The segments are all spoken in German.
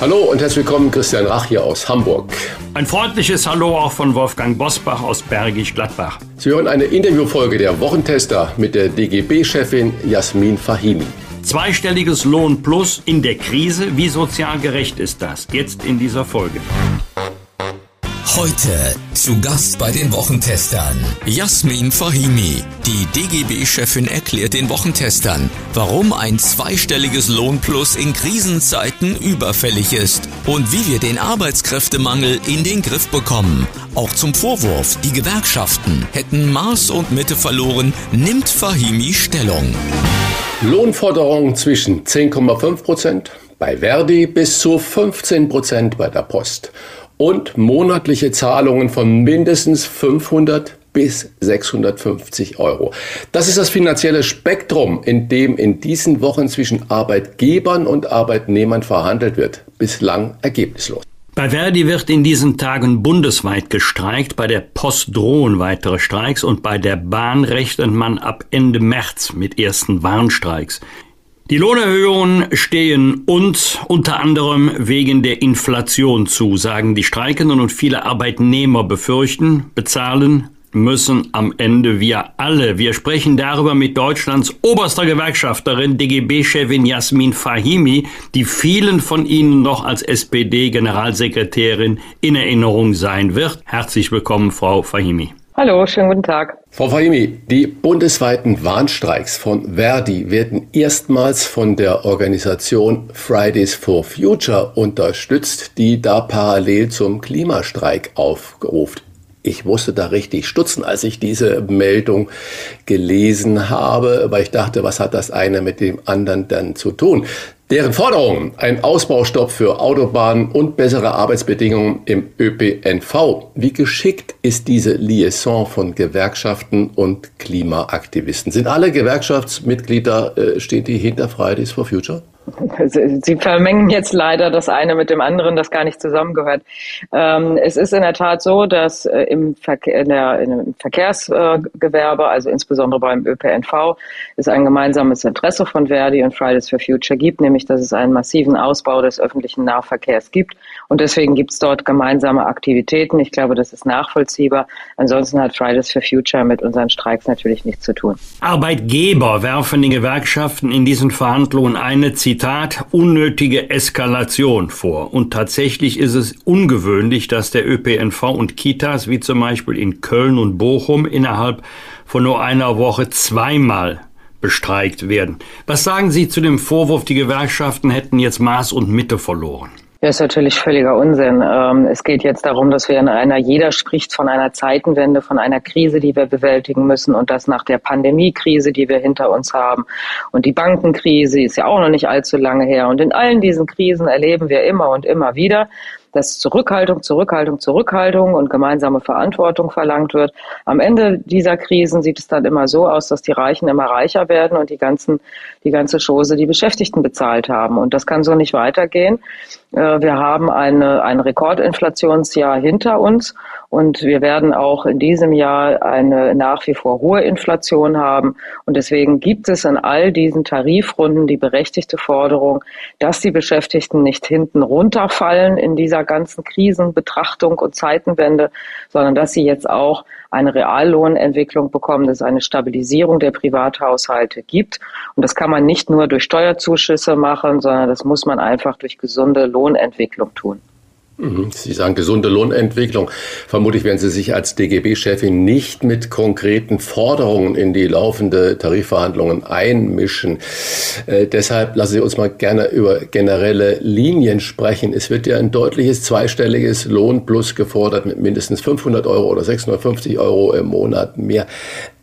Hallo und herzlich willkommen, Christian Rach hier aus Hamburg. Ein freundliches Hallo auch von Wolfgang Bosbach aus Bergisch Gladbach. Sie hören eine Interviewfolge der Wochentester mit der DGB-Chefin Jasmin Fahimi. Zweistelliges Lohn plus in der Krise. Wie sozial gerecht ist das? Jetzt in dieser Folge. Heute zu Gast bei den Wochentestern Jasmin Fahimi. Die DGB-Chefin erklärt den Wochentestern, warum ein zweistelliges Lohnplus in Krisenzeiten überfällig ist und wie wir den Arbeitskräftemangel in den Griff bekommen. Auch zum Vorwurf, die Gewerkschaften hätten Maß und Mitte verloren, nimmt Fahimi Stellung. Lohnforderungen zwischen 10,5 Prozent bei Verdi bis zu 15 Prozent bei der Post und monatliche Zahlungen von mindestens 500 bis 650 Euro. Das ist das finanzielle Spektrum, in dem in diesen Wochen zwischen Arbeitgebern und Arbeitnehmern verhandelt wird. Bislang ergebnislos. Bei Verdi wird in diesen Tagen bundesweit gestreikt, bei der Post drohen weitere Streiks und bei der Bahn rechnet man ab Ende März mit ersten Warnstreiks. Die Lohnerhöhungen stehen uns unter anderem wegen der Inflation zu, sagen die Streikenden und viele Arbeitnehmer befürchten, bezahlen müssen am Ende wir alle. Wir sprechen darüber mit Deutschlands oberster Gewerkschafterin, DGB-Chefin Jasmin Fahimi, die vielen von Ihnen noch als SPD-Generalsekretärin in Erinnerung sein wird. Herzlich willkommen, Frau Fahimi. Hallo, schönen guten Tag. Frau Fahimi, die bundesweiten Warnstreiks von Verdi werden erstmals von der Organisation Fridays for Future unterstützt, die da parallel zum Klimastreik aufgerufen. Ich musste da richtig stutzen, als ich diese Meldung gelesen habe, weil ich dachte, was hat das eine mit dem anderen dann zu tun? Deren Forderungen, ein Ausbaustopp für Autobahnen und bessere Arbeitsbedingungen im ÖPNV. Wie geschickt ist diese Liaison von Gewerkschaften und Klimaaktivisten? Sind alle Gewerkschaftsmitglieder, äh, stehen die hinter Fridays for Future? Sie vermengen jetzt leider das eine mit dem anderen, das gar nicht zusammengehört. Ähm, es ist in der Tat so, dass äh, im, Verkehrsgewerbe, also insbesondere beim ÖPNV, es ein gemeinsames Interesse von Verdi und Fridays for Future gibt, nämlich dass es einen massiven Ausbau des öffentlichen Nahverkehrs gibt. Und deswegen gibt es dort gemeinsame Aktivitäten. Ich glaube, das ist nachvollziehbar. Ansonsten hat Fridays for Future mit unseren Streiks natürlich nichts zu tun. Arbeitgeber werfen den Gewerkschaften in diesen Verhandlungen eine Zitat Zitat, unnötige Eskalation vor. Und tatsächlich ist es ungewöhnlich, dass der ÖPNV und Kitas, wie zum Beispiel in Köln und Bochum, innerhalb von nur einer Woche zweimal bestreikt werden. Was sagen Sie zu dem Vorwurf, die Gewerkschaften hätten jetzt Maß und Mitte verloren? Das ist natürlich völliger Unsinn. Ähm, es geht jetzt darum, dass wir in einer, jeder spricht von einer Zeitenwende, von einer Krise, die wir bewältigen müssen und das nach der Pandemiekrise, die wir hinter uns haben. Und die Bankenkrise ist ja auch noch nicht allzu lange her. Und in allen diesen Krisen erleben wir immer und immer wieder, dass Zurückhaltung, Zurückhaltung, Zurückhaltung und gemeinsame Verantwortung verlangt wird. Am Ende dieser Krisen sieht es dann immer so aus, dass die Reichen immer reicher werden und die ganzen, die ganze Chose die Beschäftigten bezahlt haben. Und das kann so nicht weitergehen. Äh, wir haben eine, ein Rekordinflationsjahr hinter uns und wir werden auch in diesem Jahr eine nach wie vor hohe Inflation haben. Und deswegen gibt es in all diesen Tarifrunden die berechtigte Forderung, dass die Beschäftigten nicht hinten runterfallen in dieser ganzen Krisenbetrachtung und Zeitenwende, sondern dass sie jetzt auch eine Reallohnentwicklung bekommen, dass es eine Stabilisierung der Privathaushalte gibt. Und das kann man nicht nur durch Steuerzuschüsse machen, sondern das muss man einfach durch gesunde Lohnentwicklung tun. Mhm. Sie sagen gesunde Lohnentwicklung. Vermutlich werden Sie sich als DGB-Chefin nicht mit konkreten Forderungen in die laufende Tarifverhandlungen einmischen. Äh, deshalb lassen Sie uns mal gerne über generelle Linien sprechen. Es wird ja ein deutliches zweistelliges Lohnplus gefordert mit mindestens 500 Euro oder 650 Euro im Monat mehr.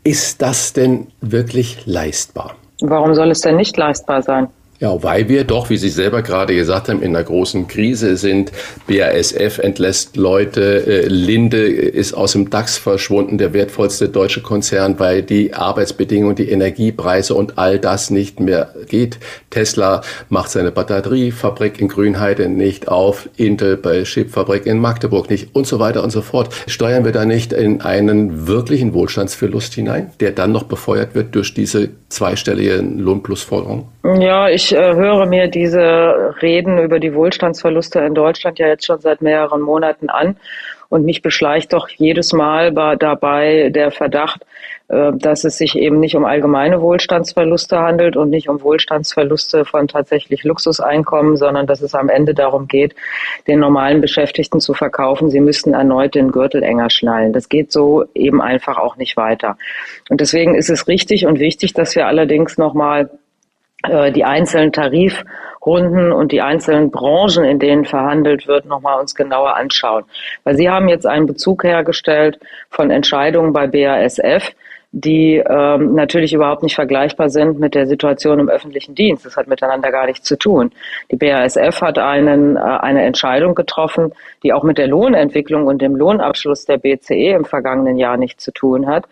Ist das denn wirklich leistbar? Warum soll es denn nicht leistbar sein? Ja, weil wir doch, wie Sie selber gerade gesagt haben, in einer großen Krise sind. BASF entlässt Leute, äh, Linde ist aus dem DAX verschwunden, der wertvollste deutsche Konzern, weil die Arbeitsbedingungen, die Energiepreise und all das nicht mehr geht. Tesla macht seine Batteriefabrik in Grünheide nicht auf, Intel bei Chipfabrik in Magdeburg nicht und so weiter und so fort. Steuern wir da nicht in einen wirklichen Wohlstandsverlust hinein, der dann noch befeuert wird durch diese zweistellige Lohnplusforderung? Ja, ich äh, höre mir diese Reden über die Wohlstandsverluste in Deutschland ja jetzt schon seit mehreren Monaten an. Und mich beschleicht doch jedes Mal dabei der Verdacht, äh, dass es sich eben nicht um allgemeine Wohlstandsverluste handelt und nicht um Wohlstandsverluste von tatsächlich Luxuseinkommen, sondern dass es am Ende darum geht, den normalen Beschäftigten zu verkaufen, sie müssten erneut den Gürtel enger schnallen. Das geht so eben einfach auch nicht weiter. Und deswegen ist es richtig und wichtig, dass wir allerdings nochmal die einzelnen Tarifrunden und die einzelnen Branchen, in denen verhandelt wird, nochmal uns genauer anschauen. Weil Sie haben jetzt einen Bezug hergestellt von Entscheidungen bei BASF, die ähm, natürlich überhaupt nicht vergleichbar sind mit der Situation im öffentlichen Dienst. Das hat miteinander gar nichts zu tun. Die BASF hat einen, äh, eine Entscheidung getroffen, die auch mit der Lohnentwicklung und dem Lohnabschluss der BCE im vergangenen Jahr nichts zu tun hat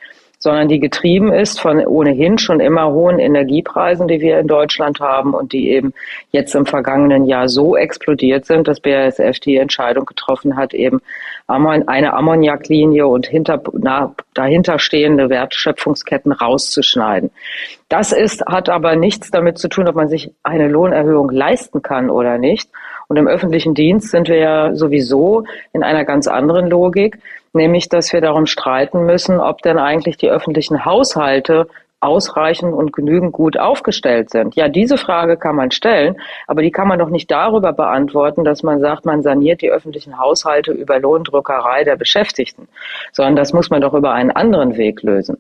sondern die getrieben ist von ohnehin schon immer hohen Energiepreisen, die wir in Deutschland haben und die eben jetzt im vergangenen Jahr so explodiert sind, dass BASF die Entscheidung getroffen hat, eben eine Ammoniaklinie und hinter, na, dahinter stehende Wertschöpfungsketten rauszuschneiden. Das ist, hat aber nichts damit zu tun, ob man sich eine Lohnerhöhung leisten kann oder nicht. Und im öffentlichen Dienst sind wir ja sowieso in einer ganz anderen Logik nämlich dass wir darum streiten müssen, ob denn eigentlich die öffentlichen Haushalte ausreichend und genügend gut aufgestellt sind. Ja, diese Frage kann man stellen, aber die kann man doch nicht darüber beantworten, dass man sagt, man saniert die öffentlichen Haushalte über Lohndrückerei der Beschäftigten, sondern das muss man doch über einen anderen Weg lösen.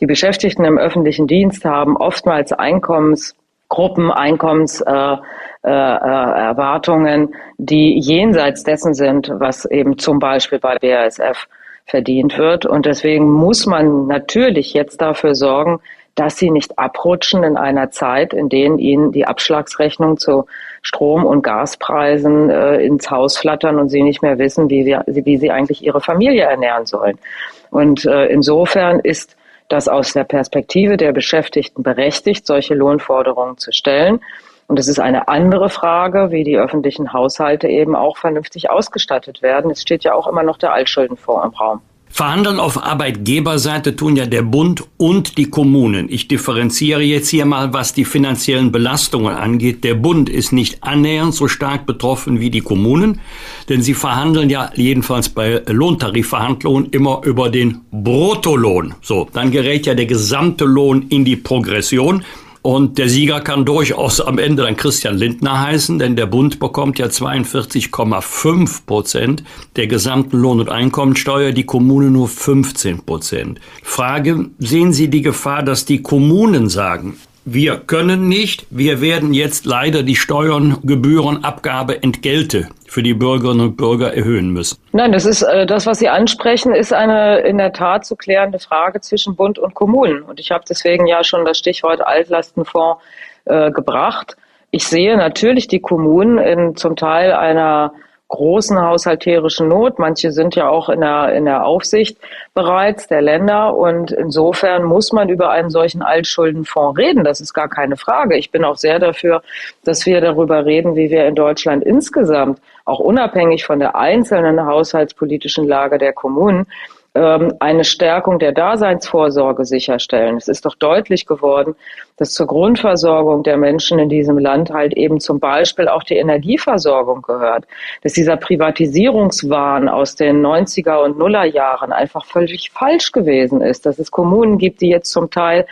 Die Beschäftigten im öffentlichen Dienst haben oftmals Einkommensgruppen, Einkommens äh, äh, äh, Erwartungen, die jenseits dessen sind, was eben zum Beispiel bei BASF verdient wird. Und deswegen muss man natürlich jetzt dafür sorgen, dass sie nicht abrutschen in einer Zeit, in denen ihnen die Abschlagsrechnung zu Strom- und Gaspreisen äh, ins Haus flattern und sie nicht mehr wissen, wie, wir, wie sie eigentlich ihre Familie ernähren sollen. Und äh, insofern ist das aus der Perspektive der Beschäftigten berechtigt, solche Lohnforderungen zu stellen. Und es ist eine andere Frage, wie die öffentlichen Haushalte eben auch vernünftig ausgestattet werden. Es steht ja auch immer noch der Altschuldenfonds im Raum. Verhandeln auf Arbeitgeberseite tun ja der Bund und die Kommunen. Ich differenziere jetzt hier mal, was die finanziellen Belastungen angeht. Der Bund ist nicht annähernd so stark betroffen wie die Kommunen, denn sie verhandeln ja jedenfalls bei Lohntarifverhandlungen immer über den Bruttolohn. So, dann gerät ja der gesamte Lohn in die Progression. Und der Sieger kann durchaus am Ende dann Christian Lindner heißen, denn der Bund bekommt ja 42,5 Prozent der gesamten Lohn- und Einkommensteuer, die Kommune nur 15 Prozent. Frage, sehen Sie die Gefahr, dass die Kommunen sagen, wir können nicht, wir werden jetzt leider die Steuern, Gebühren, Abgabe, Entgelte für die Bürgerinnen und Bürger erhöhen müssen. Nein, das ist äh, das, was Sie ansprechen, ist eine in der Tat zu klärende Frage zwischen Bund und Kommunen. Und ich habe deswegen ja schon das Stichwort Altlastenfonds äh, gebracht. Ich sehe natürlich die Kommunen in zum Teil einer großen haushalterischen Not. Manche sind ja auch in der, in der Aufsicht bereits der Länder. Und insofern muss man über einen solchen Altschuldenfonds reden. Das ist gar keine Frage. Ich bin auch sehr dafür, dass wir darüber reden, wie wir in Deutschland insgesamt, auch unabhängig von der einzelnen haushaltspolitischen Lage der Kommunen, eine Stärkung der Daseinsvorsorge sicherstellen. Es ist doch deutlich geworden, dass zur Grundversorgung der Menschen in diesem Land halt eben zum Beispiel auch die Energieversorgung gehört, dass dieser Privatisierungswahn aus den 90er und Nuller Jahren einfach völlig falsch gewesen ist, dass es Kommunen gibt, die jetzt zum Teil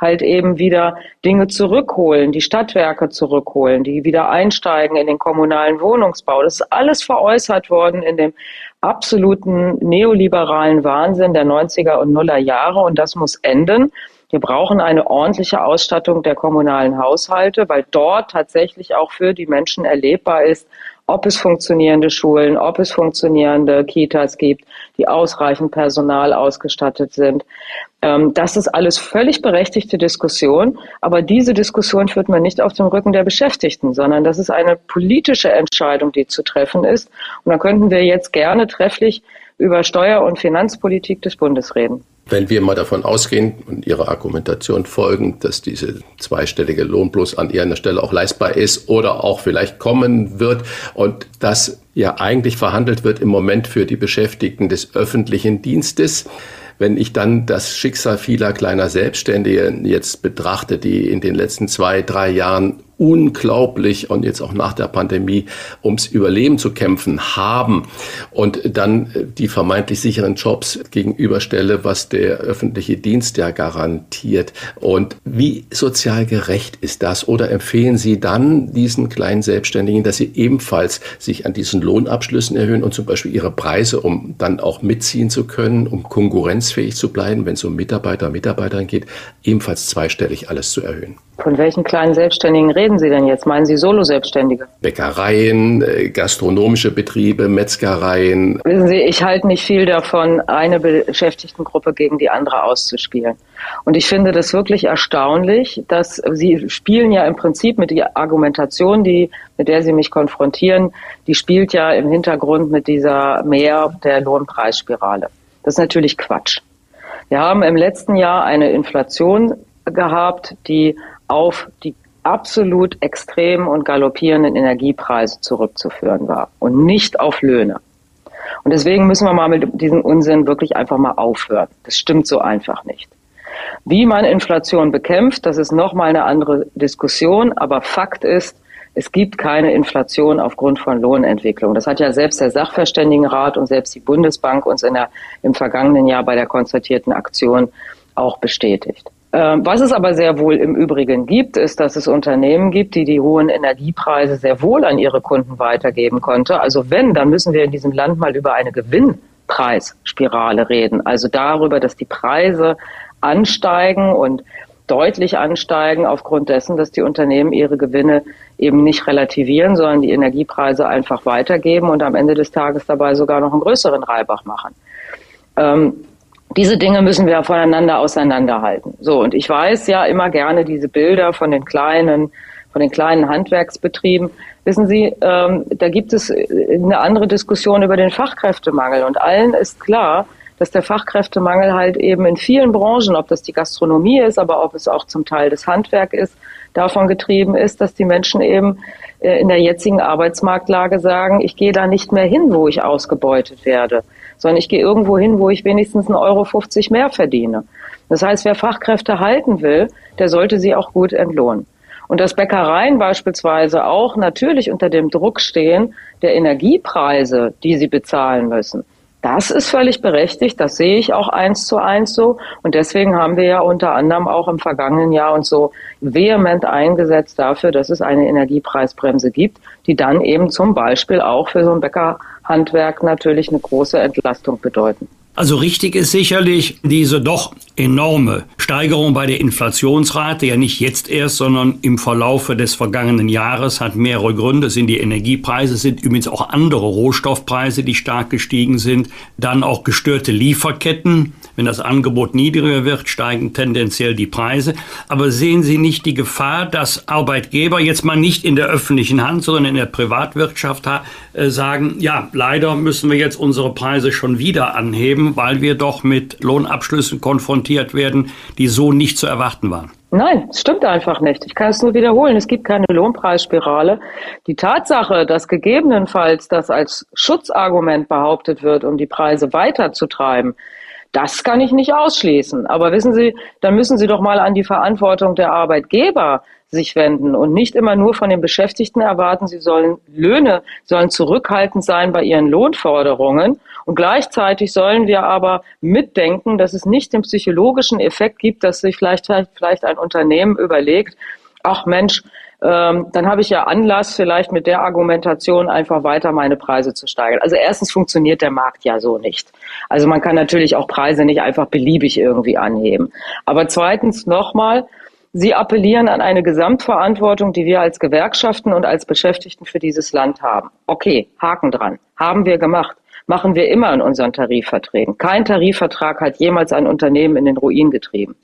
halt eben wieder Dinge zurückholen, die Stadtwerke zurückholen, die wieder einsteigen in den kommunalen Wohnungsbau. Das ist alles veräußert worden in dem absoluten neoliberalen Wahnsinn der 90er und Nuller Jahre und das muss enden. Wir brauchen eine ordentliche Ausstattung der kommunalen Haushalte, weil dort tatsächlich auch für die Menschen erlebbar ist, ob es funktionierende Schulen, ob es funktionierende Kitas gibt, die ausreichend Personal ausgestattet sind. Ähm, das ist alles völlig berechtigte Diskussion, aber diese Diskussion führt man nicht auf dem Rücken der Beschäftigten, sondern das ist eine politische Entscheidung, die zu treffen ist. Und da könnten wir jetzt gerne trefflich über Steuer- und Finanzpolitik des Bundes reden. Wenn wir mal davon ausgehen und Ihrer Argumentation folgen, dass diese zweistellige Lohn bloß an irgendeiner Stelle auch leistbar ist oder auch vielleicht kommen wird und das ja eigentlich verhandelt wird im Moment für die Beschäftigten des öffentlichen Dienstes, wenn ich dann das Schicksal vieler kleiner Selbstständige jetzt betrachte, die in den letzten zwei, drei Jahren unglaublich und jetzt auch nach der Pandemie ums Überleben zu kämpfen haben und dann äh, die vermeintlich sicheren Jobs gegenüberstelle, was der öffentliche Dienst ja garantiert. Und wie sozial gerecht ist das? Oder empfehlen Sie dann diesen kleinen Selbstständigen, dass sie ebenfalls sich an diesen Lohnabschlüssen erhöhen und zum Beispiel ihre Preise, um dann auch mitziehen zu können, um konkurrenzfähig zu bleiben, wenn es um Mitarbeiter, Mitarbeitern geht, ebenfalls zweistellig alles zu erhöhen? Von welchen kleinen Selbstständigen reden Sie denn jetzt? Meinen Sie Solo-Selbstständige? Bäckereien, äh, gastronomische Betriebe, Metzgereien. Wissen Sie, ich halte nicht viel davon, eine Beschäftigtengruppe gegen die andere auszuspielen. Und ich finde das wirklich erstaunlich, dass Sie spielen ja im Prinzip mit der Argumentation, die, mit der Sie mich konfrontieren, die spielt ja im Hintergrund mit dieser Mehr der Lohnpreisspirale. Das ist natürlich Quatsch. Wir haben im letzten Jahr eine Inflation gehabt, die auf die absolut extremen und galoppierenden Energiepreise zurückzuführen war und nicht auf Löhne. Und deswegen müssen wir mal mit diesem Unsinn wirklich einfach mal aufhören. Das stimmt so einfach nicht. Wie man Inflation bekämpft, das ist nochmal eine andere Diskussion, aber Fakt ist, es gibt keine Inflation aufgrund von Lohnentwicklung. Das hat ja selbst der Sachverständigenrat und selbst die Bundesbank uns in der, im vergangenen Jahr bei der konzertierten Aktion auch bestätigt. Ähm, was es aber sehr wohl im Übrigen gibt, ist, dass es Unternehmen gibt, die die hohen Energiepreise sehr wohl an ihre Kunden weitergeben konnte. Also wenn, dann müssen wir in diesem Land mal über eine Gewinnpreisspirale reden. Also darüber, dass die Preise ansteigen und deutlich ansteigen aufgrund dessen, dass die Unternehmen ihre Gewinne eben nicht relativieren, sondern die Energiepreise einfach weitergeben und am Ende des Tages dabei sogar noch einen größeren Reibach machen. Ähm, diese Dinge müssen wir voneinander auseinanderhalten. So, und ich weiß ja immer gerne diese Bilder von den kleinen, von den kleinen Handwerksbetrieben. Wissen Sie, ähm, da gibt es eine andere Diskussion über den Fachkräftemangel. Und allen ist klar, dass der Fachkräftemangel halt eben in vielen Branchen, ob das die Gastronomie ist, aber ob es auch zum Teil das Handwerk ist, davon getrieben ist, dass die Menschen eben äh, in der jetzigen Arbeitsmarktlage sagen, ich gehe da nicht mehr hin, wo ich ausgebeutet werde sondern ich gehe irgendwo hin, wo ich wenigstens 1,50 Euro mehr verdiene. Das heißt, wer Fachkräfte halten will, der sollte sie auch gut entlohnen. Und dass Bäckereien beispielsweise auch natürlich unter dem Druck stehen der Energiepreise, die sie bezahlen müssen. Das ist völlig berechtigt, das sehe ich auch eins zu eins so. Und deswegen haben wir ja unter anderem auch im vergangenen Jahr uns so vehement eingesetzt dafür, dass es eine Energiepreisbremse gibt, die dann eben zum Beispiel auch für so einen Bäcker Handwerk natürlich eine große Entlastung bedeuten. Also richtig ist sicherlich diese doch enorme Steigerung bei der Inflationsrate, ja nicht jetzt erst, sondern im Verlaufe des vergangenen Jahres, hat mehrere Gründe. Es sind die Energiepreise, sind übrigens auch andere Rohstoffpreise, die stark gestiegen sind. Dann auch gestörte Lieferketten. Wenn das Angebot niedriger wird, steigen tendenziell die Preise. Aber sehen Sie nicht die Gefahr, dass Arbeitgeber jetzt mal nicht in der öffentlichen Hand, sondern in der Privatwirtschaft äh, sagen, ja, leider müssen wir jetzt unsere Preise schon wieder anheben weil wir doch mit Lohnabschlüssen konfrontiert werden, die so nicht zu erwarten waren. Nein, es stimmt einfach nicht. Ich kann es nur wiederholen. Es gibt keine Lohnpreisspirale. Die Tatsache, dass gegebenenfalls das als Schutzargument behauptet wird, um die Preise weiterzutreiben, das kann ich nicht ausschließen. Aber wissen Sie, dann müssen Sie doch mal an die Verantwortung der Arbeitgeber sich wenden und nicht immer nur von den Beschäftigten erwarten, sie sollen Löhne, sollen zurückhaltend sein bei ihren Lohnforderungen. Und gleichzeitig sollen wir aber mitdenken, dass es nicht den psychologischen Effekt gibt, dass sich vielleicht, vielleicht ein Unternehmen überlegt, ach Mensch, ähm, dann habe ich ja Anlass, vielleicht mit der Argumentation einfach weiter meine Preise zu steigern. Also erstens funktioniert der Markt ja so nicht. Also man kann natürlich auch Preise nicht einfach beliebig irgendwie anheben. Aber zweitens nochmal, Sie appellieren an eine Gesamtverantwortung, die wir als Gewerkschaften und als Beschäftigten für dieses Land haben. Okay, Haken dran. Haben wir gemacht. Machen wir immer in unseren Tarifverträgen. Kein Tarifvertrag hat jemals ein Unternehmen in den Ruin getrieben.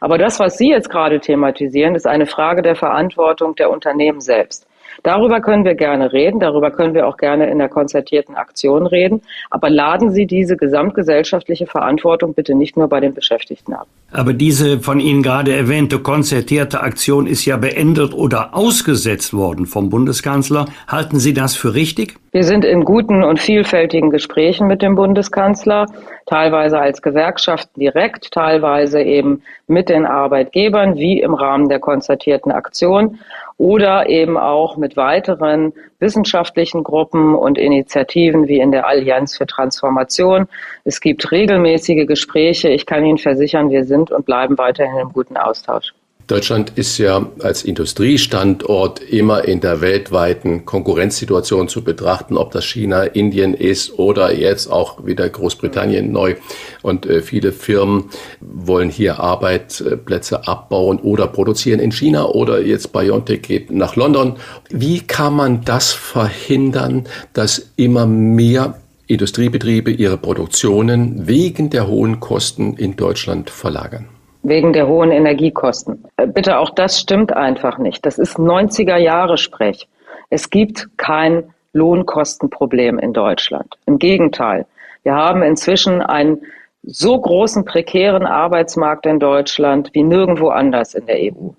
Aber das, was Sie jetzt gerade thematisieren, ist eine Frage der Verantwortung der Unternehmen selbst. Darüber können wir gerne reden, darüber können wir auch gerne in der konzertierten Aktion reden, aber laden Sie diese gesamtgesellschaftliche Verantwortung bitte nicht nur bei den Beschäftigten ab. Aber diese von Ihnen gerade erwähnte konzertierte Aktion ist ja beendet oder ausgesetzt worden vom Bundeskanzler. Halten Sie das für richtig? Wir sind in guten und vielfältigen Gesprächen mit dem Bundeskanzler, teilweise als Gewerkschaften direkt, teilweise eben mit den Arbeitgebern, wie im Rahmen der konzertierten Aktion oder eben auch mit weiteren wissenschaftlichen Gruppen und Initiativen wie in der Allianz für Transformation. Es gibt regelmäßige Gespräche. Ich kann Ihnen versichern, wir sind und bleiben weiterhin im guten Austausch. Deutschland ist ja als Industriestandort immer in der weltweiten Konkurrenzsituation zu betrachten, ob das China, Indien ist oder jetzt auch wieder Großbritannien neu. Und äh, viele Firmen wollen hier Arbeitsplätze abbauen oder produzieren in China oder jetzt BioNTech geht nach London. Wie kann man das verhindern, dass immer mehr Industriebetriebe ihre Produktionen wegen der hohen Kosten in Deutschland verlagern? Wegen der hohen Energiekosten. Äh, bitte, auch das stimmt einfach nicht. Das ist 90er Jahre Sprech. Es gibt kein Lohnkostenproblem in Deutschland. Im Gegenteil. Wir haben inzwischen einen so großen prekären Arbeitsmarkt in Deutschland wie nirgendwo anders in der EU.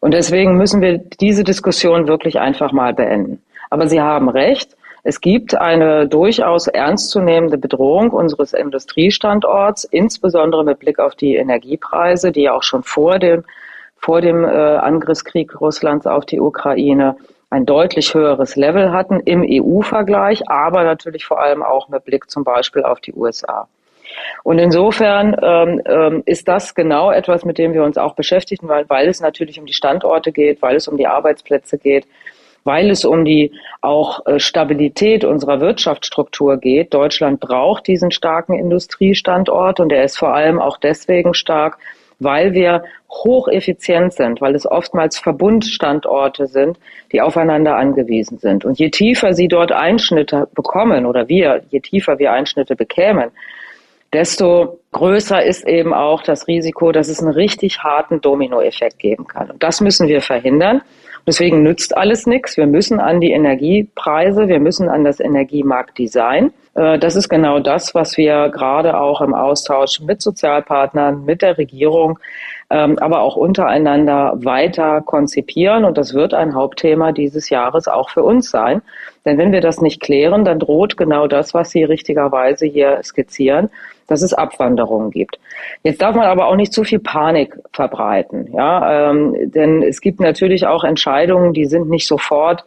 Und deswegen müssen wir diese Diskussion wirklich einfach mal beenden. Aber Sie haben recht. Es gibt eine durchaus ernstzunehmende Bedrohung unseres Industriestandorts, insbesondere mit Blick auf die Energiepreise, die ja auch schon vor dem, vor dem äh, Angriffskrieg Russlands auf die Ukraine ein deutlich höheres Level hatten im EU-Vergleich, aber natürlich vor allem auch mit Blick zum Beispiel auf die USA. Und insofern ähm, ähm, ist das genau etwas, mit dem wir uns auch beschäftigen, weil, weil es natürlich um die Standorte geht, weil es um die Arbeitsplätze geht, weil es um die auch äh, Stabilität unserer Wirtschaftsstruktur geht. Deutschland braucht diesen starken Industriestandort und er ist vor allem auch deswegen stark, weil wir hocheffizient sind, weil es oftmals Verbundstandorte sind, die aufeinander angewiesen sind. Und je tiefer sie dort Einschnitte bekommen oder wir, je tiefer wir Einschnitte bekämen, desto größer ist eben auch das Risiko, dass es einen richtig harten Dominoeffekt geben kann. Und das müssen wir verhindern. Deswegen nützt alles nichts. Wir müssen an die Energiepreise, wir müssen an das Energiemarktdesign. Äh, das ist genau das, was wir gerade auch im Austausch mit Sozialpartnern, mit der Regierung, ähm, aber auch untereinander weiter konzipieren. Und das wird ein Hauptthema dieses Jahres auch für uns sein. Denn wenn wir das nicht klären, dann droht genau das, was Sie richtigerweise hier skizzieren, dass es Abwanderungen gibt. Jetzt darf man aber auch nicht zu viel Panik verbreiten, ja, ähm, denn es gibt natürlich auch Entscheidungen, die sind nicht sofort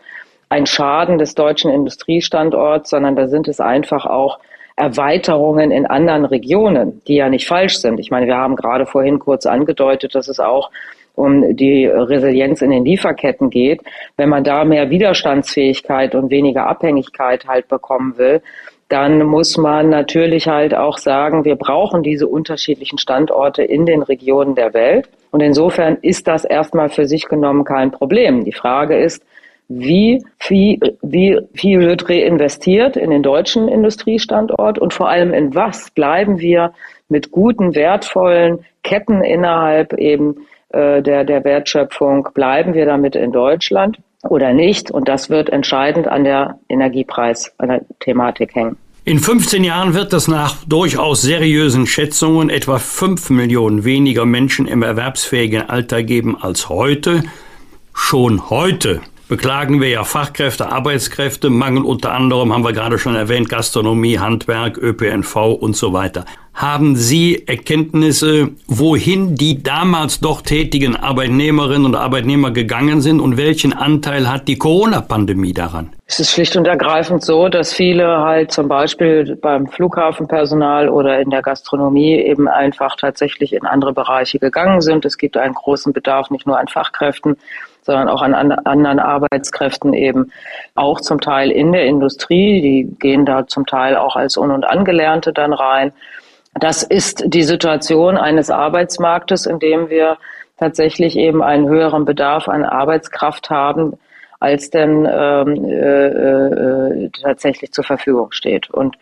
ein Schaden des deutschen Industriestandorts, sondern da sind es einfach auch Erweiterungen in anderen Regionen, die ja nicht falsch sind. Ich meine, wir haben gerade vorhin kurz angedeutet, dass es auch um die Resilienz in den Lieferketten geht. Wenn man da mehr Widerstandsfähigkeit und weniger Abhängigkeit halt bekommen will, dann muss man natürlich halt auch sagen, wir brauchen diese unterschiedlichen Standorte in den Regionen der Welt. Und insofern ist das erstmal für sich genommen kein Problem. Die Frage ist, wie viel, wie viel wird reinvestiert in den deutschen Industriestandort und vor allem in was bleiben wir mit guten, wertvollen Ketten innerhalb eben äh, der, der Wertschöpfung, bleiben wir damit in Deutschland? oder nicht. Und das wird entscheidend an der Energiepreis, an der Thematik hängen. In 15 Jahren wird es nach durchaus seriösen Schätzungen etwa 5 Millionen weniger Menschen im erwerbsfähigen Alter geben als heute. Schon heute beklagen wir ja Fachkräfte, Arbeitskräfte, Mangel unter anderem, haben wir gerade schon erwähnt, Gastronomie, Handwerk, ÖPNV und so weiter. Haben Sie Erkenntnisse, wohin die damals doch tätigen Arbeitnehmerinnen und Arbeitnehmer gegangen sind und welchen Anteil hat die Corona-Pandemie daran? Es ist schlicht und ergreifend so, dass viele halt zum Beispiel beim Flughafenpersonal oder in der Gastronomie eben einfach tatsächlich in andere Bereiche gegangen sind. Es gibt einen großen Bedarf nicht nur an Fachkräften, sondern auch an anderen Arbeitskräften eben auch zum Teil in der Industrie. Die gehen da zum Teil auch als Un- und Angelernte dann rein. Das ist die Situation eines Arbeitsmarktes, in dem wir tatsächlich eben einen höheren Bedarf an Arbeitskraft haben, als denn ähm, äh, äh, tatsächlich zur Verfügung steht. Und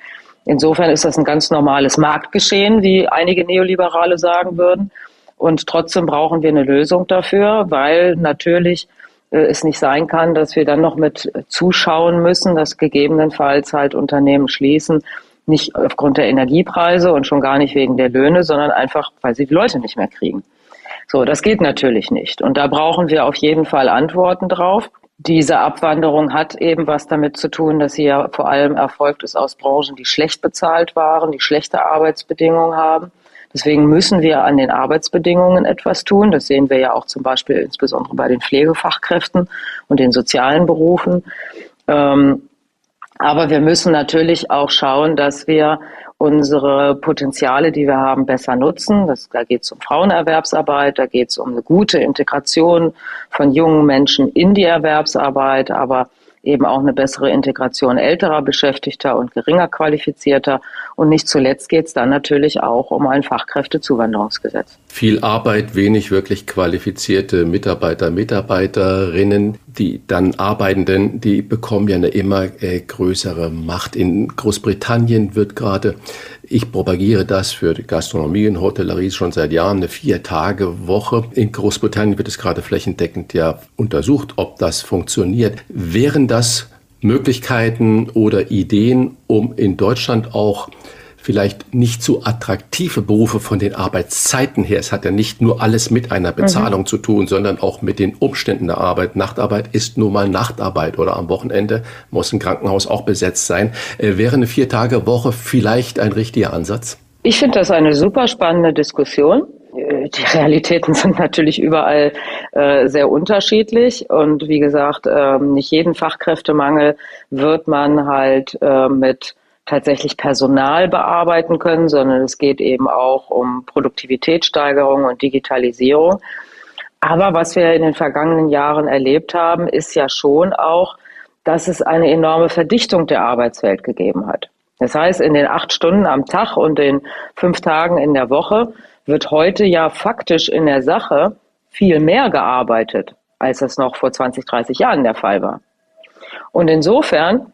insofern ist das ein ganz normales Marktgeschehen, wie einige Neoliberale sagen würden. Und trotzdem brauchen wir eine Lösung dafür, weil natürlich äh, es nicht sein kann, dass wir dann noch mit zuschauen müssen, dass gegebenenfalls halt Unternehmen schließen, nicht aufgrund der Energiepreise und schon gar nicht wegen der Löhne, sondern einfach, weil sie die Leute nicht mehr kriegen. So, das geht natürlich nicht. Und da brauchen wir auf jeden Fall Antworten drauf. Diese Abwanderung hat eben was damit zu tun, dass sie ja vor allem erfolgt ist aus Branchen, die schlecht bezahlt waren, die schlechte Arbeitsbedingungen haben. Deswegen müssen wir an den Arbeitsbedingungen etwas tun. Das sehen wir ja auch zum Beispiel insbesondere bei den Pflegefachkräften und den sozialen Berufen. Ähm, aber wir müssen natürlich auch schauen, dass wir unsere Potenziale, die wir haben, besser nutzen. Das, da geht es um Frauenerwerbsarbeit, da geht es um eine gute Integration von jungen Menschen in die Erwerbsarbeit, aber eben auch eine bessere Integration älterer Beschäftigter und geringer qualifizierter. Und nicht zuletzt geht es dann natürlich auch um ein Fachkräftezuwanderungsgesetz. Viel Arbeit, wenig wirklich qualifizierte Mitarbeiter, Mitarbeiterinnen. Die dann Arbeitenden, die bekommen ja eine immer äh, größere Macht. In Großbritannien wird gerade ich propagiere das für die Gastronomie und Hotellerie schon seit Jahren, eine Vier-Tage-Woche. In Großbritannien wird es gerade flächendeckend ja untersucht, ob das funktioniert. Wären das Möglichkeiten oder Ideen, um in Deutschland auch vielleicht nicht so attraktive Berufe von den Arbeitszeiten her. Es hat ja nicht nur alles mit einer Bezahlung mhm. zu tun, sondern auch mit den Umständen der Arbeit. Nachtarbeit ist nun mal Nachtarbeit oder am Wochenende muss ein Krankenhaus auch besetzt sein. Äh, wäre eine Vier-Tage-Woche vielleicht ein richtiger Ansatz? Ich finde das eine super spannende Diskussion. Äh, die Realitäten sind natürlich überall äh, sehr unterschiedlich und wie gesagt, äh, nicht jeden Fachkräftemangel wird man halt äh, mit tatsächlich Personal bearbeiten können, sondern es geht eben auch um Produktivitätssteigerung und Digitalisierung. Aber was wir in den vergangenen Jahren erlebt haben, ist ja schon auch, dass es eine enorme Verdichtung der Arbeitswelt gegeben hat. Das heißt, in den acht Stunden am Tag und den fünf Tagen in der Woche wird heute ja faktisch in der Sache viel mehr gearbeitet, als es noch vor 20, 30 Jahren der Fall war. Und insofern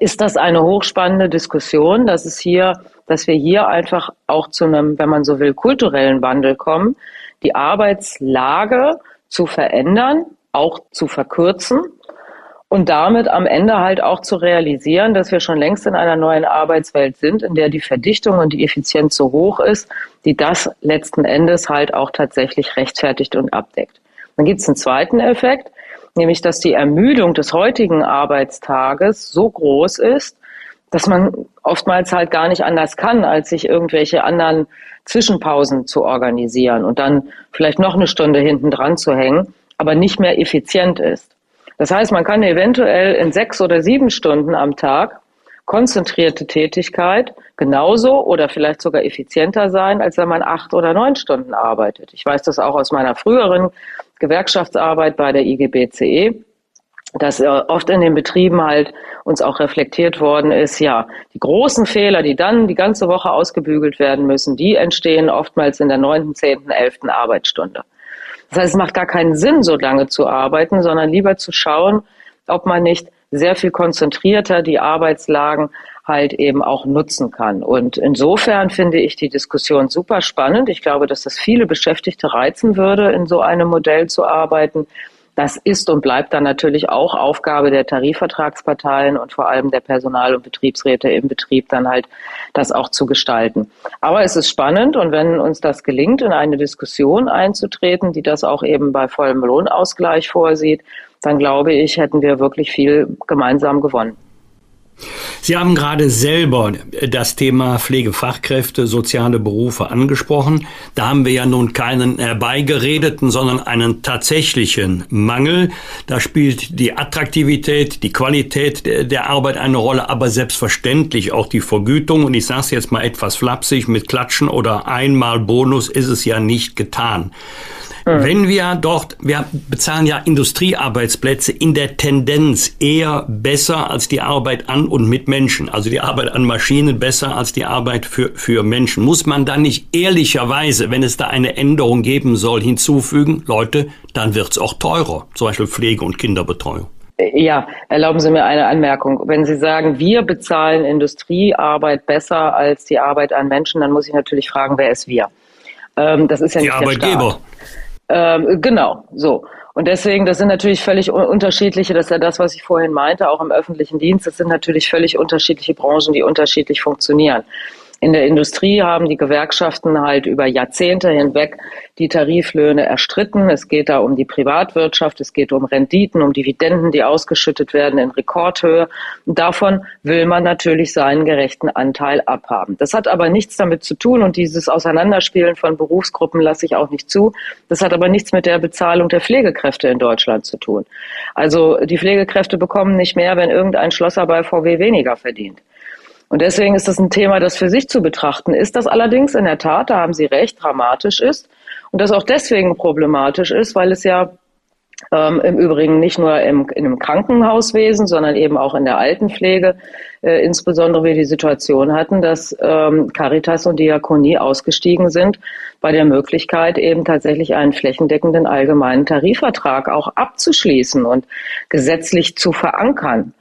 ist das eine hochspannende Diskussion, dass es hier, dass wir hier einfach auch zu einem, wenn man so will, kulturellen Wandel kommen, die Arbeitslage zu verändern, auch zu verkürzen und damit am Ende halt auch zu realisieren, dass wir schon längst in einer neuen Arbeitswelt sind, in der die Verdichtung und die Effizienz so hoch ist, die das letzten Endes halt auch tatsächlich rechtfertigt und abdeckt. Dann gibt es einen zweiten Effekt, nämlich dass die Ermüdung des heutigen Arbeitstages so groß ist, dass man oftmals halt gar nicht anders kann, als sich irgendwelche anderen Zwischenpausen zu organisieren und dann vielleicht noch eine Stunde hinten dran zu hängen, aber nicht mehr effizient ist. Das heißt, man kann eventuell in sechs oder sieben Stunden am Tag konzentrierte Tätigkeit genauso oder vielleicht sogar effizienter sein, als wenn man acht oder neun Stunden arbeitet. Ich weiß das auch aus meiner früheren Gewerkschaftsarbeit bei der IGBCE, dass äh, oft in den Betrieben halt uns auch reflektiert worden ist, ja, die großen Fehler, die dann die ganze Woche ausgebügelt werden müssen, die entstehen oftmals in der neunten, zehnten, elften Arbeitsstunde. Das heißt, es macht gar keinen Sinn, so lange zu arbeiten, sondern lieber zu schauen, ob man nicht sehr viel konzentrierter die Arbeitslagen halt eben auch nutzen kann. Und insofern finde ich die Diskussion super spannend. Ich glaube, dass das viele Beschäftigte reizen würde, in so einem Modell zu arbeiten. Das ist und bleibt dann natürlich auch Aufgabe der Tarifvertragsparteien und vor allem der Personal- und Betriebsräte im Betrieb dann halt das auch zu gestalten. Aber es ist spannend und wenn uns das gelingt, in eine Diskussion einzutreten, die das auch eben bei vollem Lohnausgleich vorsieht, dann glaube ich, hätten wir wirklich viel gemeinsam gewonnen. Sie haben gerade selber das Thema Pflegefachkräfte, soziale Berufe angesprochen. Da haben wir ja nun keinen herbeigeredeten, sondern einen tatsächlichen Mangel. Da spielt die Attraktivität, die Qualität der Arbeit eine Rolle, aber selbstverständlich auch die Vergütung. Und ich sage es jetzt mal etwas flapsig, mit Klatschen oder einmal Bonus ist es ja nicht getan. Mhm. Wenn wir dort, wir bezahlen ja Industriearbeitsplätze in der Tendenz eher besser als die Arbeit an und mit Menschen, also die Arbeit an Maschinen besser als die Arbeit für, für Menschen. Muss man dann nicht ehrlicherweise, wenn es da eine Änderung geben soll, hinzufügen, Leute, dann wird's auch teurer, zum Beispiel Pflege und Kinderbetreuung? Ja, erlauben Sie mir eine Anmerkung. Wenn Sie sagen, wir bezahlen Industriearbeit besser als die Arbeit an Menschen, dann muss ich natürlich fragen, wer ist wir? Ähm, das ist ja die nicht Arbeitgeber. Ähm, genau, so. Und deswegen, das sind natürlich völlig unterschiedliche, das ist ja das, was ich vorhin meinte, auch im öffentlichen Dienst, das sind natürlich völlig unterschiedliche Branchen, die unterschiedlich funktionieren. In der Industrie haben die Gewerkschaften halt über Jahrzehnte hinweg die Tariflöhne erstritten. Es geht da um die Privatwirtschaft, es geht um Renditen, um Dividenden, die ausgeschüttet werden in Rekordhöhe. Und davon will man natürlich seinen gerechten Anteil abhaben. Das hat aber nichts damit zu tun und dieses Auseinanderspielen von Berufsgruppen lasse ich auch nicht zu. Das hat aber nichts mit der Bezahlung der Pflegekräfte in Deutschland zu tun. Also die Pflegekräfte bekommen nicht mehr, wenn irgendein Schlosser bei VW weniger verdient. Und deswegen ist das ein Thema, das für sich zu betrachten ist, das allerdings in der Tat, da haben Sie recht, dramatisch ist und das auch deswegen problematisch ist, weil es ja ähm, im Übrigen nicht nur im, einem Krankenhauswesen, sondern eben auch in der Altenpflege äh, insbesondere wir die Situation hatten, dass ähm, Caritas und Diakonie ausgestiegen sind bei der Möglichkeit, eben tatsächlich einen flächendeckenden allgemeinen Tarifvertrag auch abzuschließen und gesetzlich zu verankern.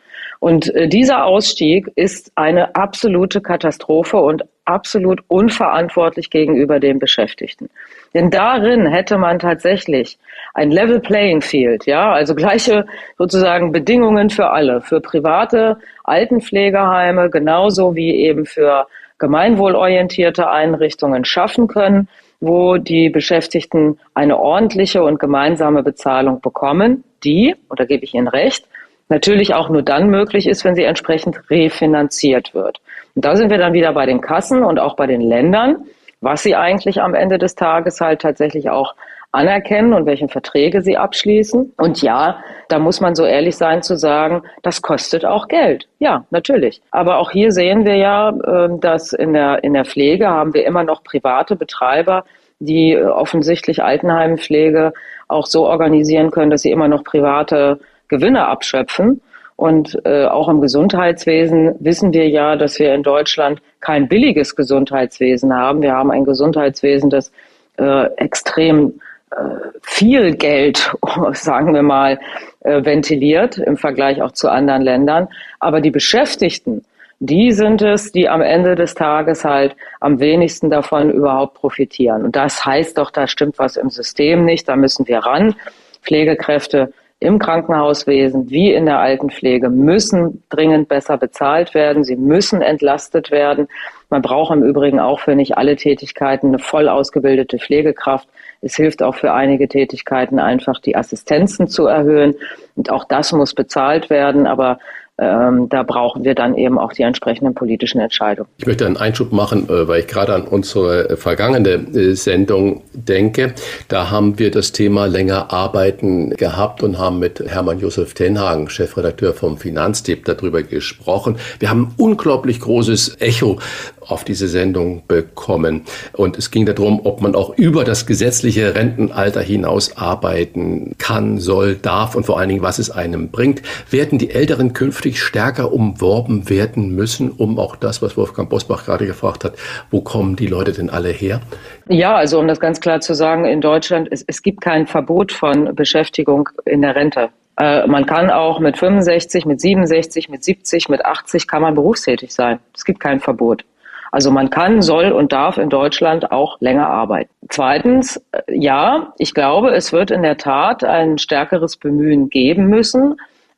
Und äh, dieser Ausstieg ist eine absolute Katastrophe und absolut unverantwortlich gegenüber den Beschäftigten. Denn darin hätte man tatsächlich ein Level Playing Field, ja, also gleiche sozusagen Bedingungen für alle, für private Altenpflegeheime genauso wie eben für gemeinwohlorientierte Einrichtungen schaffen können, wo die Beschäftigten eine ordentliche und gemeinsame Bezahlung bekommen, die, und da gebe ich Ihnen recht, natürlich auch nur dann möglich ist, wenn sie entsprechend refinanziert wird. Und da sind wir dann wieder bei den Kassen und auch bei den Ländern, was sie eigentlich am Ende des Tages halt tatsächlich auch anerkennen und welche Verträge sie abschließen. Und ja, da muss man so ehrlich sein zu sagen, das kostet auch Geld. Ja, natürlich. Aber auch hier sehen wir ja, ähm, dass in der, in der Pflege haben wir immer noch private Betreiber, die äh, offensichtlich Altenheimpflege auch so organisieren können, dass sie immer noch private Gewinne abschöpfen. Und äh, auch im Gesundheitswesen wissen wir ja, dass wir in Deutschland kein billiges Gesundheitswesen haben. Wir haben ein Gesundheitswesen, das äh, extrem äh, viel Geld, sagen wir mal, äh, ventiliert im Vergleich auch zu anderen Ländern. Aber die Beschäftigten, die sind es, die am Ende des Tages halt am wenigsten davon überhaupt profitieren. Und das heißt doch, da stimmt was im System nicht, da müssen wir ran. Pflegekräfte im Krankenhauswesen wie in der Altenpflege müssen dringend besser bezahlt werden. Sie müssen entlastet werden. Man braucht im Übrigen auch für nicht alle Tätigkeiten eine voll ausgebildete Pflegekraft. Es hilft auch für einige Tätigkeiten einfach die Assistenzen zu erhöhen. Und auch das muss bezahlt werden. Aber ähm, da brauchen wir dann eben auch die entsprechenden politischen Entscheidungen. Ich möchte einen Einschub machen, äh, weil ich gerade an unsere äh, vergangene äh, Sendung denke. Da haben wir das Thema länger arbeiten gehabt und haben mit Hermann Josef Tenhagen, Chefredakteur vom Finanztipp, darüber gesprochen. Wir haben unglaublich großes Echo auf diese Sendung bekommen. Und es ging darum, ob man auch über das gesetzliche Rentenalter hinaus arbeiten kann, soll, darf und vor allen Dingen, was es einem bringt. Werden die Älteren künftig stärker umworben werden müssen, um auch das, was Wolfgang Bosbach gerade gefragt hat, wo kommen die Leute denn alle her? Ja, also um das ganz klar zu sagen, in Deutschland, es, es gibt kein Verbot von Beschäftigung in der Rente. Äh, man kann auch mit 65, mit 67, mit 70, mit 80 kann man berufstätig sein. Es gibt kein Verbot. Also man kann, soll und darf in Deutschland auch länger arbeiten. Zweitens, äh, ja, ich glaube, es wird in der Tat ein stärkeres Bemühen geben müssen,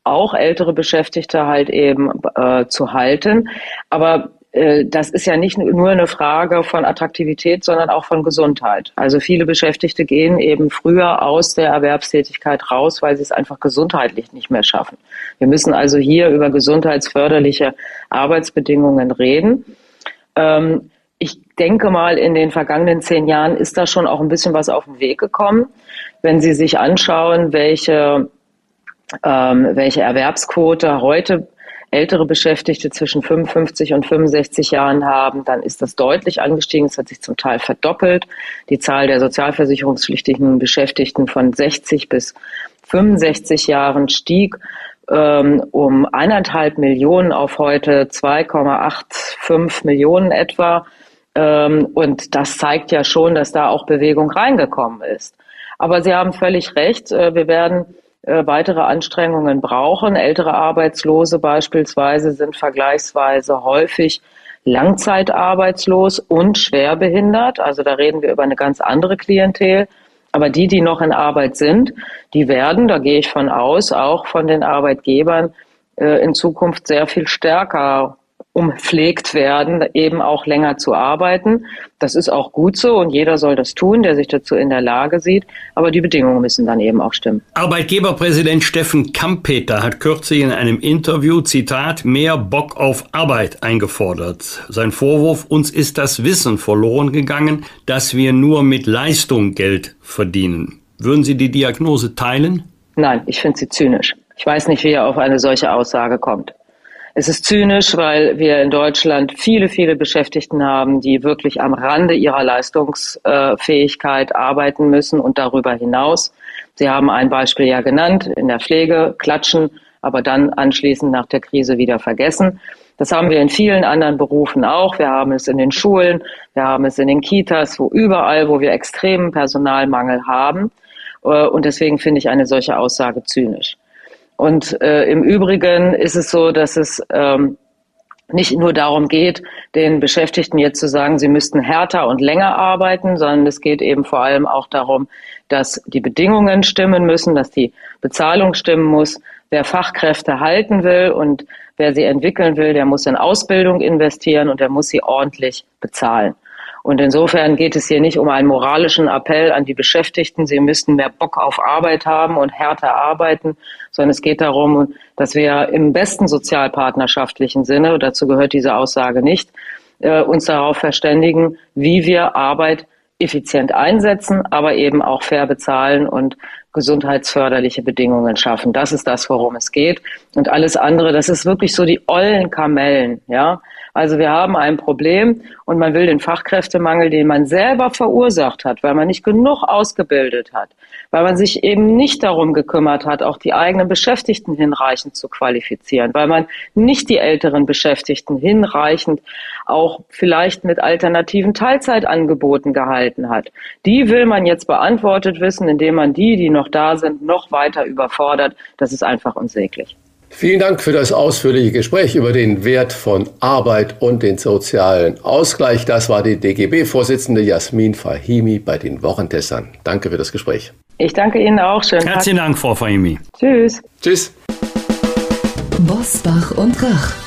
auch ältere Beschäftigte halt eben äh, zu halten. Aber äh, das ist ja nicht nur eine Frage von Attraktivität, sondern auch von Gesundheit. Also viele Beschäftigte gehen eben früher aus der Erwerbstätigkeit raus, weil sie es einfach gesundheitlich nicht mehr schaffen. Wir müssen also hier über gesundheitsförderliche Arbeitsbedingungen reden. Ähm, ich denke mal, in den vergangenen zehn Jahren ist da schon auch ein bisschen was auf den Weg gekommen. Wenn Sie sich anschauen, welche, ähm, welche Erwerbsquote heute ältere Beschäftigte zwischen 55 und 65 Jahren haben, dann ist das deutlich angestiegen. Es hat sich zum Teil verdoppelt. Die Zahl der sozialversicherungspflichtigen Beschäftigten von 60 bis 65 Jahren stieg ähm, um eineinhalb Millionen auf heute 2,85 Millionen etwa. Ähm, und das zeigt ja schon, dass da auch Bewegung reingekommen ist. Aber Sie haben völlig recht. Äh, wir werden äh, weitere Anstrengungen brauchen. Ältere Arbeitslose beispielsweise sind vergleichsweise häufig langzeitarbeitslos und schwerbehindert. Also da reden wir über eine ganz andere Klientel. Aber die, die noch in Arbeit sind, die werden, da gehe ich von aus, auch von den Arbeitgebern äh, in Zukunft sehr viel stärker umpflegt werden, eben auch länger zu arbeiten. Das ist auch gut so und jeder soll das tun, der sich dazu in der Lage sieht. Aber die Bedingungen müssen dann eben auch stimmen. Arbeitgeberpräsident Steffen Kampeter hat kürzlich in einem Interview, Zitat, mehr Bock auf Arbeit eingefordert. Sein Vorwurf, uns ist das Wissen verloren gegangen, dass wir nur mit Leistung Geld verdienen. Würden Sie die Diagnose teilen? Nein, ich finde sie zynisch. Ich weiß nicht, wie er auf eine solche Aussage kommt. Es ist zynisch, weil wir in Deutschland viele, viele Beschäftigten haben, die wirklich am Rande ihrer Leistungsfähigkeit arbeiten müssen und darüber hinaus. Sie haben ein Beispiel ja genannt, in der Pflege klatschen, aber dann anschließend nach der Krise wieder vergessen. Das haben wir in vielen anderen Berufen auch. Wir haben es in den Schulen, wir haben es in den Kitas, wo überall, wo wir extremen Personalmangel haben. Äh, und deswegen finde ich eine solche Aussage zynisch. Und äh, im Übrigen ist es so, dass es ähm, nicht nur darum geht, den Beschäftigten jetzt zu sagen, sie müssten härter und länger arbeiten, sondern es geht eben vor allem auch darum, dass die Bedingungen stimmen müssen, dass die Bezahlung stimmen muss. Wer Fachkräfte halten will und wer sie entwickeln will, der muss in Ausbildung investieren und der muss sie ordentlich bezahlen. Und insofern geht es hier nicht um einen moralischen Appell an die Beschäftigten, sie müssten mehr Bock auf Arbeit haben und härter arbeiten, sondern es geht darum, dass wir im besten sozialpartnerschaftlichen Sinne, dazu gehört diese Aussage nicht, äh, uns darauf verständigen, wie wir Arbeit effizient einsetzen, aber eben auch fair bezahlen und gesundheitsförderliche Bedingungen schaffen. Das ist das, worum es geht. Und alles andere, das ist wirklich so die ollen Kamellen, ja. Also wir haben ein Problem und man will den Fachkräftemangel, den man selber verursacht hat, weil man nicht genug ausgebildet hat, weil man sich eben nicht darum gekümmert hat, auch die eigenen Beschäftigten hinreichend zu qualifizieren, weil man nicht die älteren Beschäftigten hinreichend auch vielleicht mit alternativen Teilzeitangeboten gehalten hat. Die will man jetzt beantwortet wissen, indem man die, die noch da sind, noch weiter überfordert. Das ist einfach unsäglich. Vielen Dank für das ausführliche Gespräch über den Wert von Arbeit und den sozialen Ausgleich. Das war die DGB-Vorsitzende Jasmin Fahimi bei den Wochentestern. Danke für das Gespräch. Ich danke Ihnen auch. Schönen Herzlichen Dank, Frau Fahimi. Tschüss. Tschüss. Bosbach und Rach.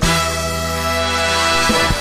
Bye.